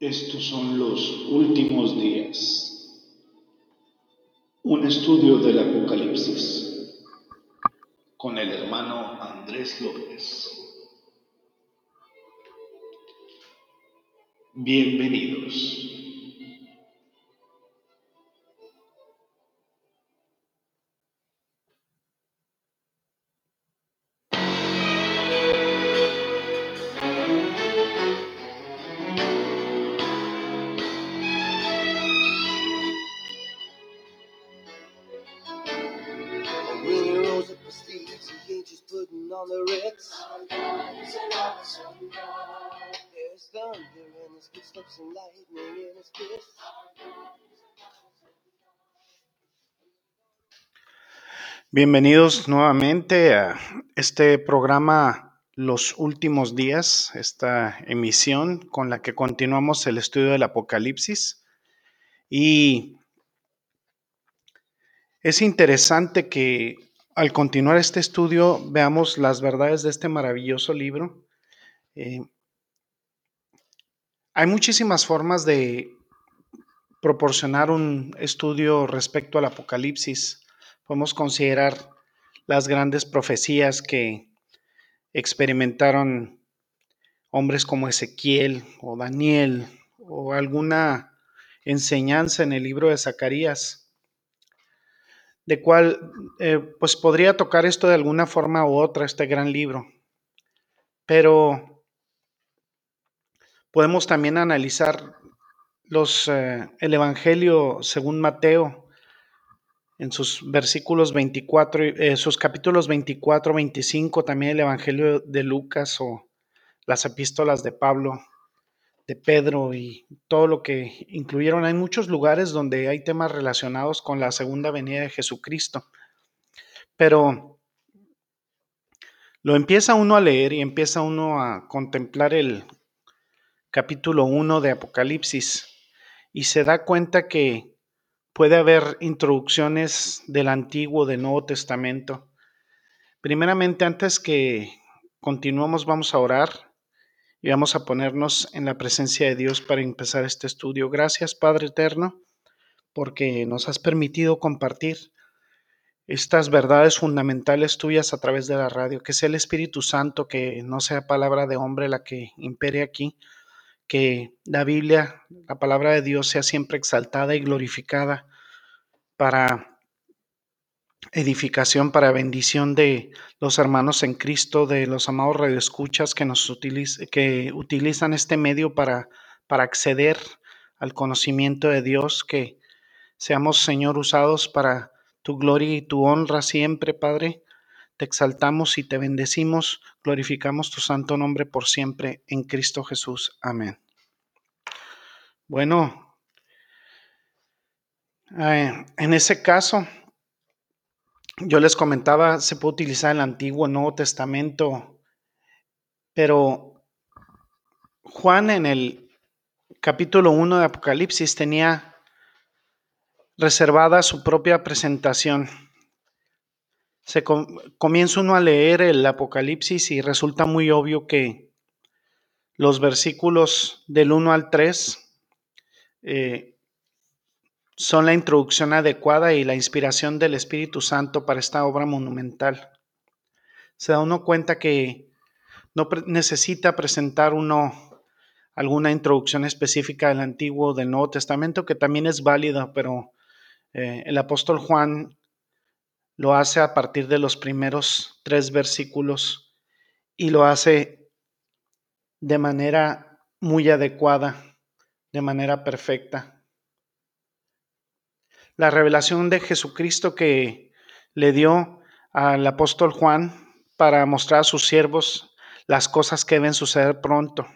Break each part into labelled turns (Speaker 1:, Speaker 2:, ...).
Speaker 1: Estos son los últimos días. Un estudio del Apocalipsis con el hermano Andrés López. Bienvenidos. Bienvenidos nuevamente a este programa Los Últimos Días, esta emisión con la que continuamos el estudio del Apocalipsis. Y es interesante que al continuar este estudio veamos las verdades de este maravilloso libro. Eh, hay muchísimas formas de proporcionar un estudio respecto al Apocalipsis. Podemos considerar las grandes profecías que experimentaron hombres como Ezequiel o Daniel o alguna enseñanza en el libro de Zacarías, de cual eh, pues podría tocar esto de alguna forma u otra, este gran libro. Pero Podemos también analizar los, eh, el Evangelio según Mateo en sus versículos 24, eh, sus capítulos 24, 25, también el Evangelio de Lucas o las epístolas de Pablo, de Pedro y todo lo que incluyeron. Hay muchos lugares donde hay temas relacionados con la segunda venida de Jesucristo. Pero lo empieza uno a leer y empieza uno a contemplar el capítulo 1 de Apocalipsis y se da cuenta que puede haber introducciones del Antiguo, del Nuevo Testamento. Primeramente, antes que continuemos, vamos a orar y vamos a ponernos en la presencia de Dios para empezar este estudio. Gracias, Padre Eterno, porque nos has permitido compartir estas verdades fundamentales tuyas a través de la radio, que sea el Espíritu Santo, que no sea palabra de hombre la que impere aquí, que la Biblia, la palabra de Dios, sea siempre exaltada y glorificada para edificación, para bendición de los hermanos en Cristo, de los amados radioescuchas que, nos que utilizan este medio para, para acceder al conocimiento de Dios, que seamos, Señor, usados para tu gloria y tu honra siempre, Padre. Te exaltamos y te bendecimos, glorificamos tu santo nombre por siempre en Cristo Jesús. Amén. Bueno, eh, en ese caso, yo les comentaba, se puede utilizar el Antiguo Nuevo Testamento, pero Juan en el capítulo 1 de Apocalipsis tenía reservada su propia presentación. Se comienza uno a leer el Apocalipsis y resulta muy obvio que los versículos del 1 al 3 eh, son la introducción adecuada y la inspiración del Espíritu Santo para esta obra monumental. Se da uno cuenta que no necesita presentar uno alguna introducción específica del Antiguo o del Nuevo Testamento, que también es válida, pero eh, el apóstol Juan lo hace a partir de los primeros tres versículos y lo hace de manera muy adecuada, de manera perfecta. La revelación de Jesucristo que le dio al apóstol Juan para mostrar a sus siervos las cosas que deben suceder pronto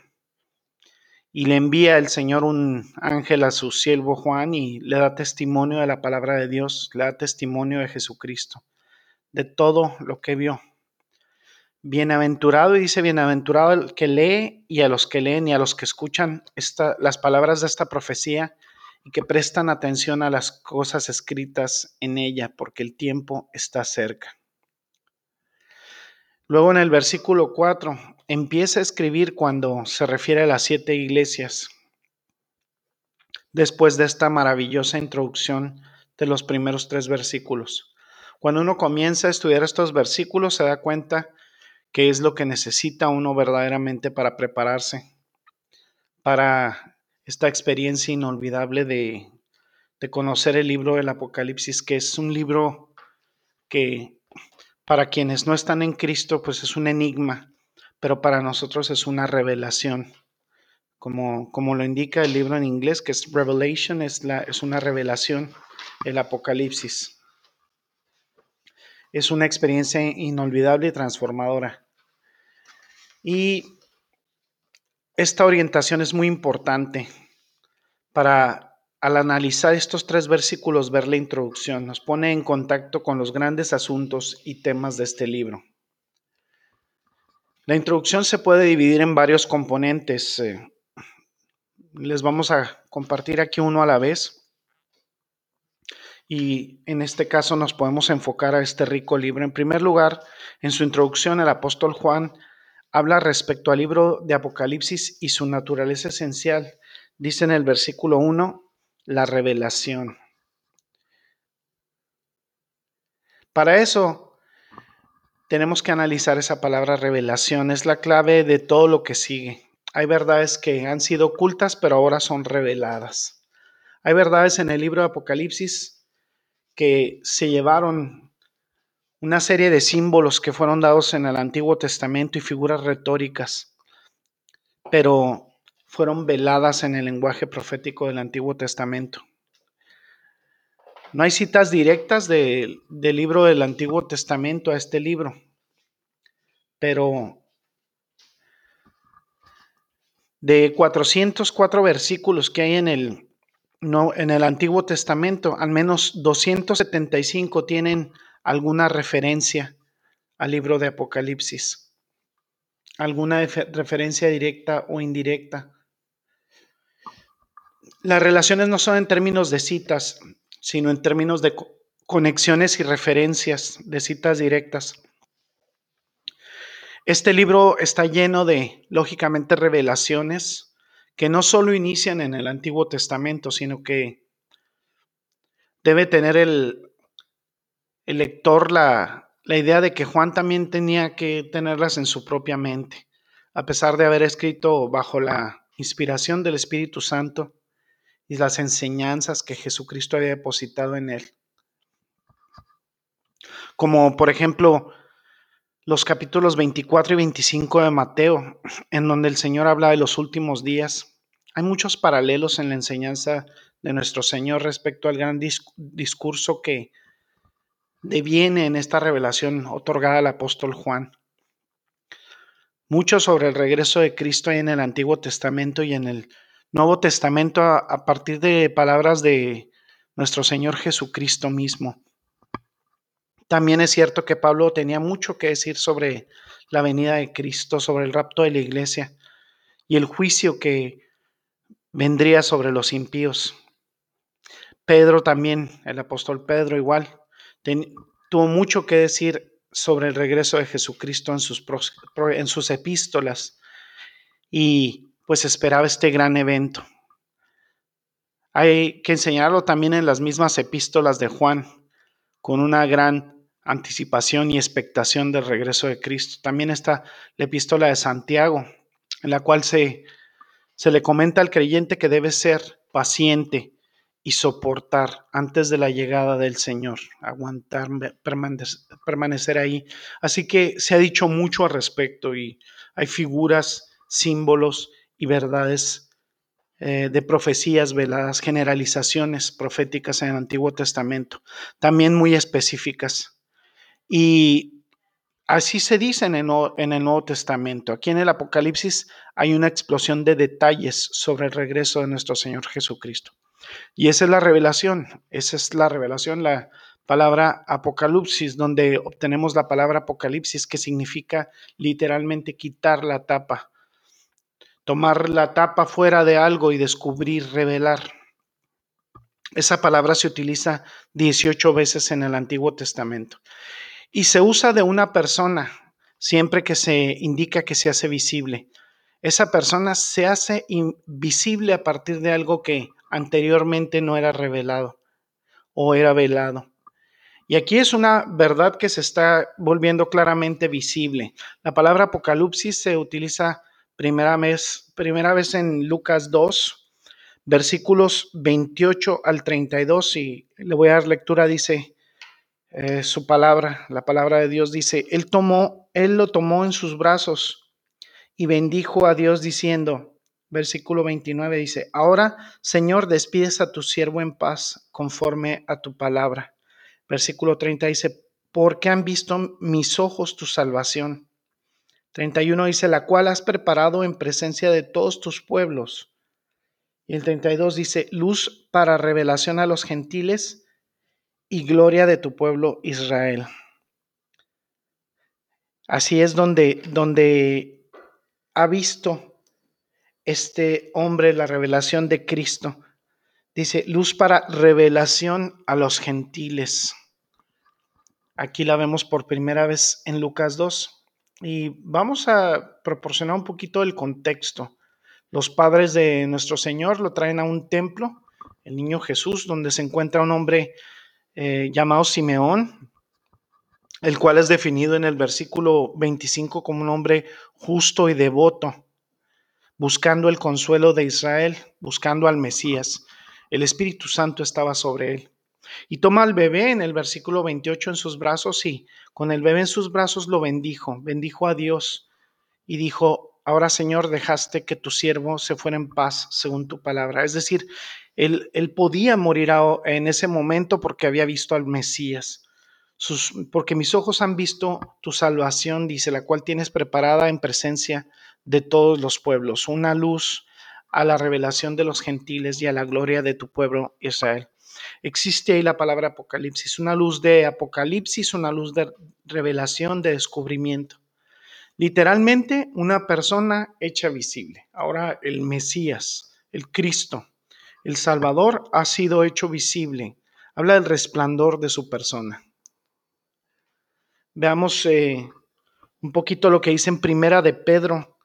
Speaker 1: y le envía el Señor un ángel a su siervo Juan y le da testimonio de la palabra de Dios, le da testimonio de Jesucristo, de todo lo que vio. Bienaventurado, y dice bienaventurado el que lee y a los que leen y a los que escuchan esta, las palabras de esta profecía y que prestan atención a las cosas escritas en ella, porque el tiempo está cerca. Luego en el versículo 4 empieza a escribir cuando se refiere a las siete iglesias. después de esta maravillosa introducción de los primeros tres versículos. Cuando uno comienza a estudiar estos versículos se da cuenta que es lo que necesita uno verdaderamente para prepararse para esta experiencia inolvidable de, de conocer el libro del Apocalipsis, que es un libro que para quienes no están en Cristo, pues es un enigma, pero para nosotros es una revelación. Como, como lo indica el libro en inglés, que es Revelation, es, la, es una revelación, el Apocalipsis. Es una experiencia inolvidable y transformadora. Y esta orientación es muy importante para, al analizar estos tres versículos, ver la introducción. Nos pone en contacto con los grandes asuntos y temas de este libro. La introducción se puede dividir en varios componentes. Eh, les vamos a compartir aquí uno a la vez. Y en este caso nos podemos enfocar a este rico libro. En primer lugar, en su introducción, el apóstol Juan habla respecto al libro de Apocalipsis y su naturaleza esencial. Dice en el versículo 1, la revelación. Para eso tenemos que analizar esa palabra revelación. Es la clave de todo lo que sigue. Hay verdades que han sido ocultas, pero ahora son reveladas. Hay verdades en el libro de Apocalipsis que se llevaron una serie de símbolos que fueron dados en el Antiguo Testamento y figuras retóricas, pero fueron veladas en el lenguaje profético del Antiguo Testamento. No hay citas directas del libro del Antiguo Testamento a este libro, pero de 404 versículos que hay en el, no, en el Antiguo Testamento, al menos 275 tienen alguna referencia al libro de Apocalipsis, alguna referencia directa o indirecta. Las relaciones no son en términos de citas, sino en términos de conexiones y referencias, de citas directas. Este libro está lleno de, lógicamente, revelaciones que no solo inician en el Antiguo Testamento, sino que debe tener el el lector la, la idea de que Juan también tenía que tenerlas en su propia mente, a pesar de haber escrito bajo la inspiración del Espíritu Santo y las enseñanzas que Jesucristo había depositado en él. Como por ejemplo los capítulos 24 y 25 de Mateo, en donde el Señor habla de los últimos días. Hay muchos paralelos en la enseñanza de nuestro Señor respecto al gran discurso que deviene en esta revelación otorgada al apóstol Juan. Mucho sobre el regreso de Cristo hay en el Antiguo Testamento y en el Nuevo Testamento a, partir de palabras de nuestro Señor Jesucristo mismo. También es cierto que Pablo tenía mucho que decir sobre la venida de Cristo, sobre el rapto de la iglesia y el juicio que vendría sobre los impíos. Pedro también, el apóstol Pedro igual, tuvo mucho que decir sobre el regreso de Jesucristo en sus, en sus epístolas y pues esperaba este gran evento. Hay que enseñarlo también en las mismas epístolas de Juan, con una gran anticipación y expectación del regreso de Cristo. También está la epístola de Santiago, en la cual se, se le comenta al creyente que debe ser paciente y soportar antes de la llegada del Señor, aguantar, permanecer, ahí. Así que se ha dicho mucho al respecto y hay figuras, símbolos y verdades eh, de profecías veladas, generalizaciones proféticas en el Antiguo Testamento, también muy específicas. Y así se dice en el, en el Nuevo Testamento. Aquí en el Apocalipsis hay una explosión de detalles sobre el regreso de nuestro Señor Jesucristo. Y esa es la revelación, esa es la revelación, la palabra apocalipsis, donde obtenemos la palabra apocalipsis, que significa literalmente quitar la tapa, tomar la tapa fuera de algo y descubrir, revelar. Esa palabra se utiliza 18 veces en el Antiguo Testamento y se usa de una persona siempre que se indica que se hace visible. Esa persona se hace invisible a partir de algo que anteriormente no era revelado o era velado. Y aquí es una verdad que se está volviendo claramente visible. La palabra apocalipsis se utiliza primera vez, primera vez en Lucas 2, versículos 28 al 32, y le voy a dar lectura, dice eh, su palabra, la palabra de Dios dice, él tomó, él lo tomó en sus brazos y bendijo a Dios diciendo, versículo 29 dice, ahora Señor, despides a tu siervo en paz conforme a tu palabra. Versículo 30 dice, porque han visto mis ojos tu salvación. 31 dice, la cual has preparado en presencia de todos tus pueblos. Y el 32 dice, luz para revelación a los gentiles y gloria de tu pueblo Israel. Así es donde, donde ha visto este hombre la revelación de Cristo. Dice, luz para revelación a los gentiles. Aquí la vemos por primera vez en Lucas 2 y vamos a proporcionar un poquito el contexto. Los padres de nuestro Señor lo traen a un templo, el niño Jesús, donde se encuentra un hombre eh, llamado Simeón, el cual es definido en el versículo 25 como un hombre justo y devoto, buscando el consuelo de Israel, buscando al Mesías. El Espíritu Santo estaba sobre él. Y toma al bebé en el versículo 28 en sus brazos y con el bebé en sus brazos lo bendijo, bendijo a Dios y dijo, ahora Señor, dejaste que tu siervo se fuera en paz según tu palabra. Es decir, él, él podía morir en ese momento porque había visto al Mesías. Porque mis ojos han visto tu salvación, dice, la cual tienes preparada en presencia de todos los pueblos, una luz a la revelación de los gentiles y a la gloria de tu pueblo Israel. Existe ahí la palabra apocalipsis, una luz de apocalipsis, una luz de revelación, de descubrimiento. Literalmente una persona hecha visible. Ahora el Mesías, el Cristo, el Salvador ha sido hecho visible. Habla del resplandor de su persona. Veamos eh, un poquito lo que dice en Primera de Pedro,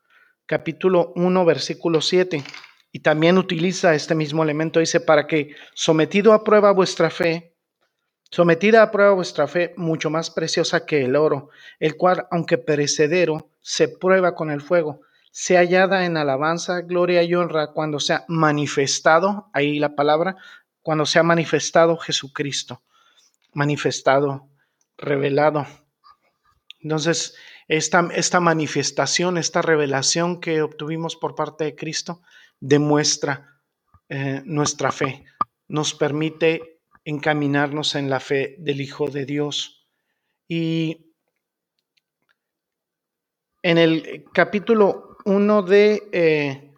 Speaker 1: capítulo 1, versículo 7 y también utiliza este mismo elemento, dice, para que sometido a prueba vuestra fe, sometida a prueba vuestra fe, mucho más preciosa que el oro, el cual, aunque perecedero, se prueba con el fuego, sea hallada en alabanza, gloria y honra cuando sea manifestado, ahí la palabra, cuando sea manifestado Jesucristo, manifestado, revelado. Entonces, esta, esta manifestación, esta revelación que obtuvimos por parte de Cristo, demuestra eh, nuestra fe, nos permite encaminarnos en la fe del Hijo de Dios. Y en el capítulo 1 de eh,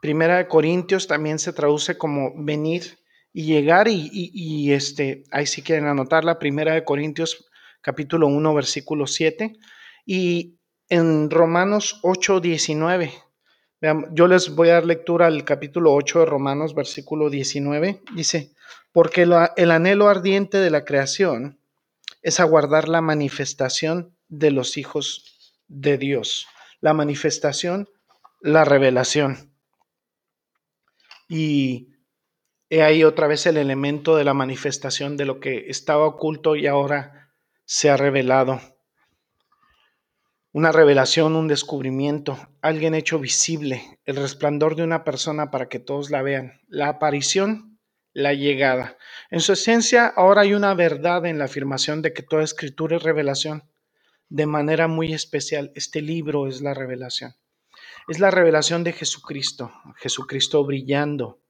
Speaker 1: Primera de Corintios también se traduce como venir y llegar y, este, ahí si quieren anotarla, Primera de Corintios capítulo 1 versículo 7 y en Romanos 8, 19 yo les voy a dar lectura al capítulo 8 de Romanos, versículo 19. Dice, porque el anhelo ardiente de la creación es aguardar la manifestación de los hijos de Dios. La manifestación, la revelación. Y he ahí otra vez el elemento de la manifestación de lo que estaba oculto y ahora se ha revelado una revelación, un descubrimiento, alguien hecho visible, el resplandor de una persona para que todos la vean, la aparición, la llegada. En su esencia, ahora hay una verdad en la afirmación de que toda escritura es revelación. De manera muy especial, este libro es la revelación. Es la revelación de Jesucristo, Jesucristo brillando.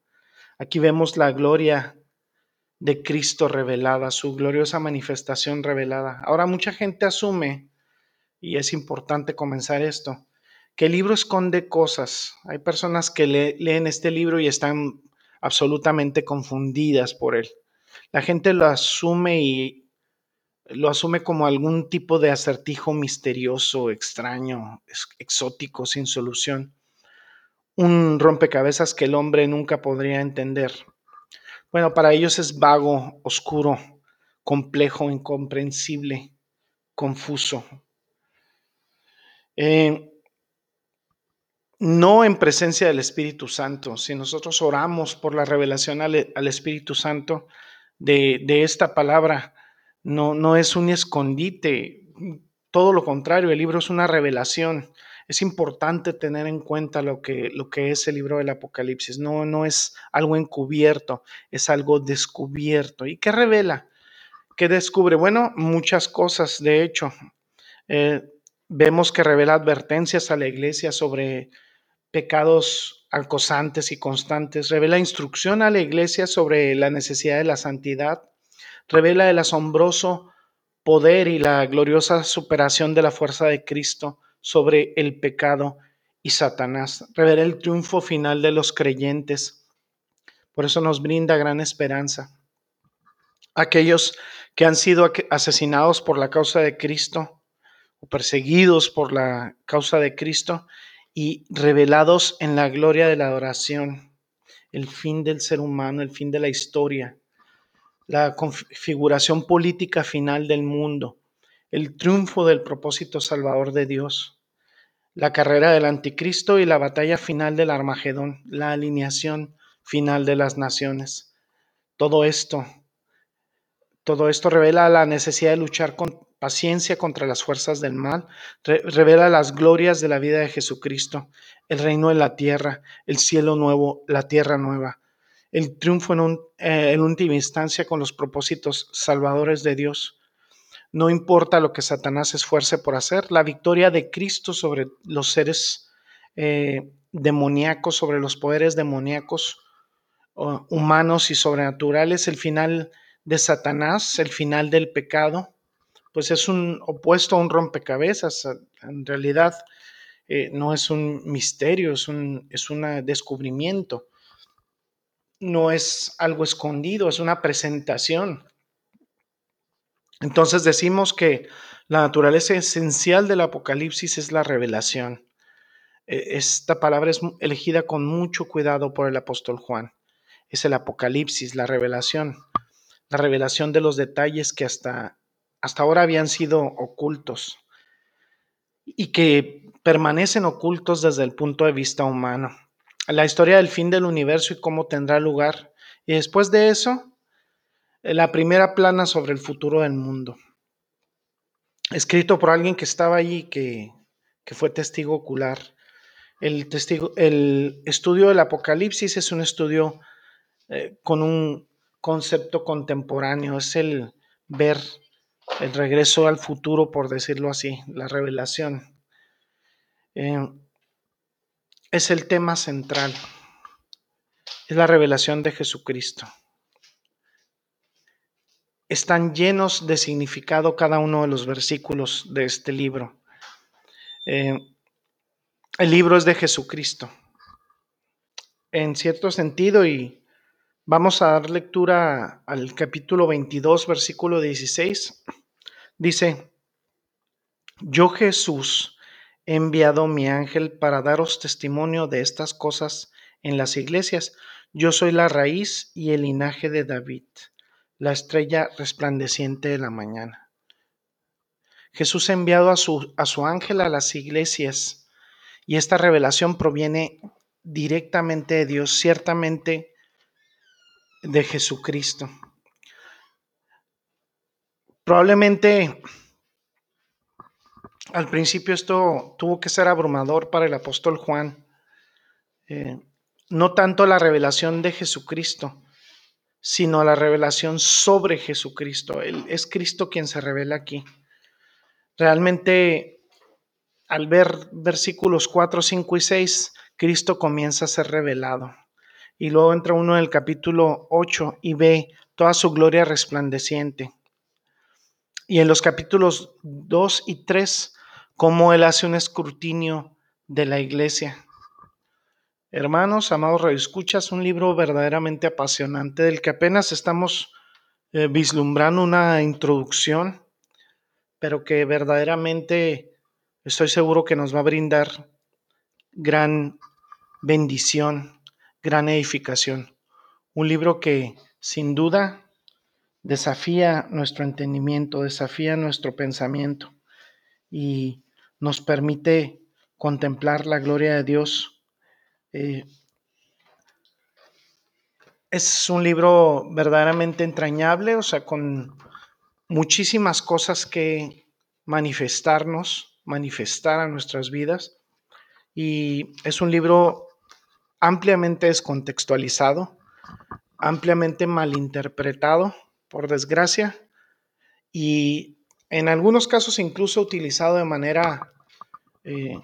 Speaker 1: Aquí vemos la gloria de Cristo revelada, su gloriosa manifestación revelada. Ahora mucha gente asume y es importante comenzar esto, que el libro esconde cosas. Hay personas que leen este libro y están absolutamente confundidas por él. La gente lo asume y lo asume como algún tipo de acertijo misterioso, extraño, exótico, sin solución. Un rompecabezas que el hombre nunca podría entender. Bueno, para ellos es vago, oscuro, complejo, incomprensible, confuso. Eh, no en presencia del Espíritu Santo. Si nosotros oramos por la revelación al, Espíritu Santo de, esta palabra, no, no es un escondite, todo lo contrario, el libro es una revelación. Es importante tener en cuenta lo que, lo que es el libro del Apocalipsis. No, no es algo encubierto, es algo descubierto. ¿Y qué revela? ¿Qué descubre? Bueno, muchas cosas, de hecho. Eh, vemos que revela advertencias a la iglesia sobre pecados acosantes y constantes, revela instrucción a la iglesia sobre la necesidad de la santidad, revela el asombroso poder y la gloriosa superación de la fuerza de Cristo sobre el pecado y Satanás, revela el triunfo final de los creyentes. Por eso nos brinda gran esperanza. Aquellos que han sido asesinados por la causa de Cristo o perseguidos por la causa de Cristo y revelados en la gloria de la adoración, el fin del ser humano, el fin de la historia, la configuración política final del mundo, el triunfo del propósito salvador de Dios, la carrera del anticristo y la batalla final del Armagedón, la alineación final de las naciones. Todo esto, todo esto revela la necesidad de luchar con paciencia contra las fuerzas del mal, revela las glorias de la vida de Jesucristo, el reino de la tierra, el cielo nuevo, la tierra nueva, el triunfo en, eh, en última instancia con los propósitos salvadores de Dios. No importa lo que Satanás esfuerce por hacer, la victoria de Cristo sobre los seres eh, demoníacos, sobre los poderes demoníacos, humanos y sobrenaturales, el final de Satanás, el final del pecado, pues es un opuesto a un rompecabezas. En realidad eh, no es un misterio, es un es descubrimiento. No es algo escondido, es una presentación. Entonces decimos que la naturaleza esencial del Apocalipsis es la revelación. E, esta palabra es elegida con mucho cuidado por el apóstol Juan. Es el Apocalipsis, la revelación. La revelación de los detalles que hasta hasta ahora habían sido ocultos y que permanecen ocultos desde el punto de vista humano. La historia del fin del universo y cómo tendrá lugar. Y después de eso, la primera plana sobre el futuro del mundo. Escrito por alguien que estaba allí, que, que fue testigo ocular. El, testigo, el estudio del Apocalipsis es un estudio eh, con un concepto contemporáneo, es el ver el regreso al futuro, por decirlo así, la revelación. Eh, es el tema central, es la revelación de Jesucristo. Están llenos de significado cada uno de los versículos de este libro. Eh, el libro es de Jesucristo. En cierto sentido, y vamos a dar lectura al capítulo 22, versículo 16. Dice, yo Jesús he enviado mi ángel para daros testimonio de estas cosas en las iglesias. Yo soy la raíz y el linaje de David, la estrella resplandeciente de la mañana. Jesús ha enviado a su, a su ángel a las iglesias y esta revelación proviene directamente de Dios, ciertamente de Jesucristo. Probablemente al principio esto tuvo que ser abrumador para el apóstol Juan. Eh, no tanto la revelación de Jesucristo, sino la revelación sobre Jesucristo. es Cristo quien se revela aquí. Realmente, al ver versículos 4, 5 y 6, Cristo comienza a ser revelado. Y luego entra uno en el capítulo 8 y ve toda su gloria resplandeciente y en los capítulos 2 y 3, cómo Él hace un escrutinio de la iglesia. Hermanos, amados escuchas un libro verdaderamente apasionante del que apenas estamos eh, vislumbrando una introducción, pero que verdaderamente estoy seguro que nos va a brindar gran bendición, gran edificación. Un libro que sin duda desafía nuestro entendimiento, desafía nuestro pensamiento y nos permite contemplar la gloria de Dios. Eh, es un libro verdaderamente entrañable, o sea, con muchísimas cosas que manifestarnos, manifestar a nuestras vidas. Y es un libro ampliamente descontextualizado, ampliamente malinterpretado, por desgracia, y en algunos casos incluso utilizado de manera eh,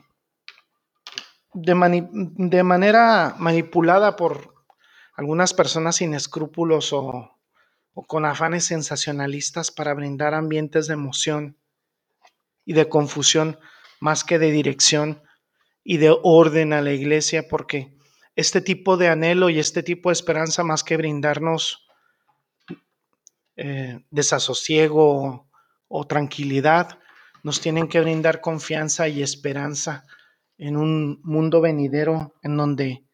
Speaker 1: de, manera manipulada por algunas personas sin escrúpulos o con afanes sensacionalistas para brindar ambientes de emoción y de confusión más que de dirección y de orden a la iglesia, porque este tipo de anhelo y este tipo de esperanza, más que brindarnos eh, desasosiego o tranquilidad, nos tienen que brindar confianza y esperanza en un mundo venidero en donde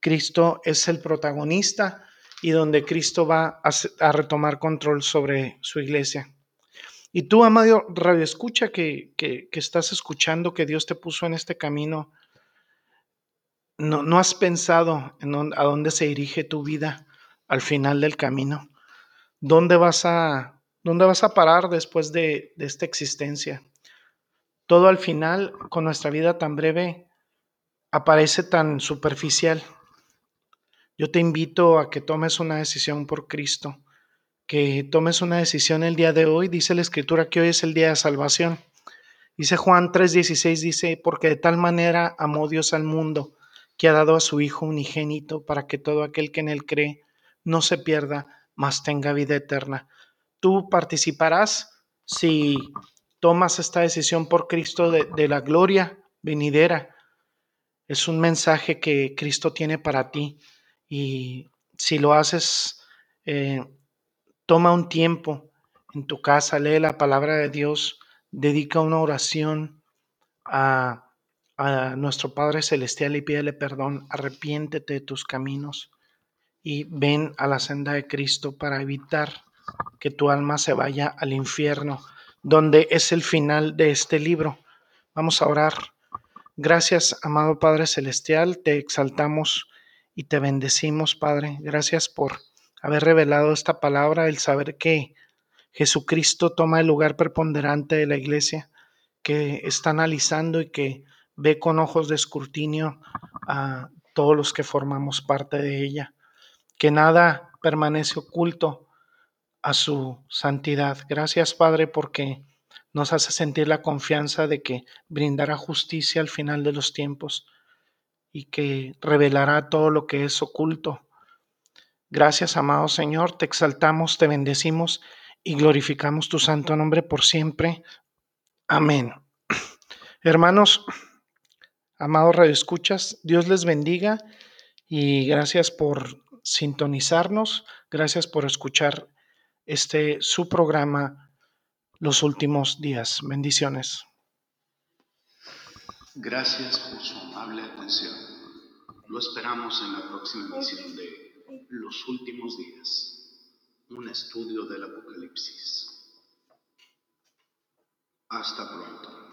Speaker 1: Cristo es el protagonista y donde Cristo va a, retomar control sobre su iglesia. Y tú, amado Radio Escucha, que, que, estás escuchando que Dios te puso en este camino, no, no has pensado en a dónde se dirige tu vida al final del camino. ¿Dónde vas a, dónde vas a parar después de, de esta existencia? Todo al final, con nuestra vida tan breve, aparece tan superficial yo te invito a que tomes una decisión por Cristo, que tomes una decisión el día de hoy. Dice la Escritura que hoy es el día de salvación. Dice Juan 3:16, dice, porque de tal manera amó Dios al mundo, que ha dado a su Hijo unigénito, para que todo aquel que en él cree no se pierda, mas tenga vida eterna. Tú participarás si tomas esta decisión por Cristo de, la gloria venidera. Es un mensaje que Cristo tiene para ti. Y si lo haces, eh, toma un tiempo en tu casa, lee la palabra de Dios, dedica una oración a, nuestro Padre Celestial y pídele perdón, arrepiéntete de tus caminos y ven a la senda de Cristo para evitar que tu alma se vaya al infierno, donde es el final de este libro. Vamos a orar. Gracias, amado Padre Celestial, te exaltamos y te bendecimos, Padre. Gracias por haber revelado esta palabra, el saber que Jesucristo toma el lugar preponderante de la iglesia, que está analizando y que ve con ojos de escrutinio a todos los que formamos parte de ella, que nada permanece oculto a su santidad. Gracias, Padre, porque nos hace sentir la confianza de que brindará justicia al final de los tiempos y que revelará todo lo que es oculto. Gracias, amado Señor, te exaltamos, te bendecimos y glorificamos tu santo nombre por siempre. Amén. Hermanos, amados radioescuchas, Dios les bendiga y gracias por sintonizarnos, gracias por escuchar este su programa los últimos días. Bendiciones.
Speaker 2: Gracias por su amable atención. Lo esperamos en la próxima emisión de Los Últimos Días, un estudio del Apocalipsis. Hasta pronto.